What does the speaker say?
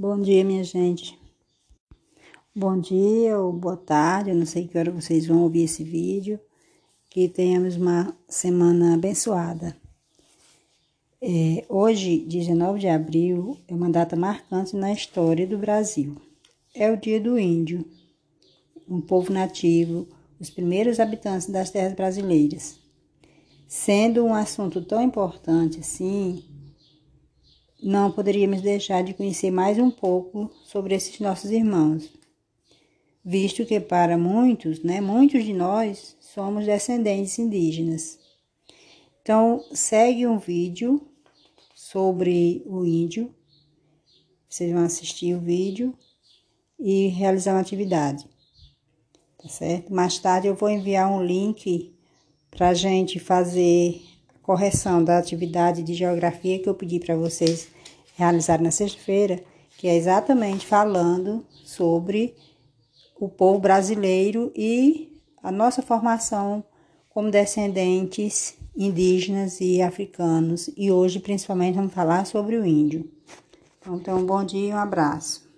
Bom dia, minha gente. Bom dia ou boa tarde, eu não sei que hora vocês vão ouvir esse vídeo. Que tenhamos uma semana abençoada. É, hoje, 19 de abril, é uma data marcante na história do Brasil. É o Dia do Índio, um povo nativo, os primeiros habitantes das terras brasileiras. Sendo um assunto tão importante assim, não poderíamos deixar de conhecer mais um pouco sobre esses nossos irmãos, visto que para muitos, né, muitos de nós somos descendentes indígenas. Então, segue um vídeo sobre o índio. Vocês vão assistir o vídeo e realizar uma atividade. Tá certo? Mais tarde eu vou enviar um link para a gente fazer correção da atividade de geografia que eu pedi para vocês realizarem na sexta-feira, que é exatamente falando sobre o povo brasileiro e a nossa formação como descendentes indígenas e africanos. E hoje, principalmente, vamos falar sobre o índio. Então, um bom dia e um abraço.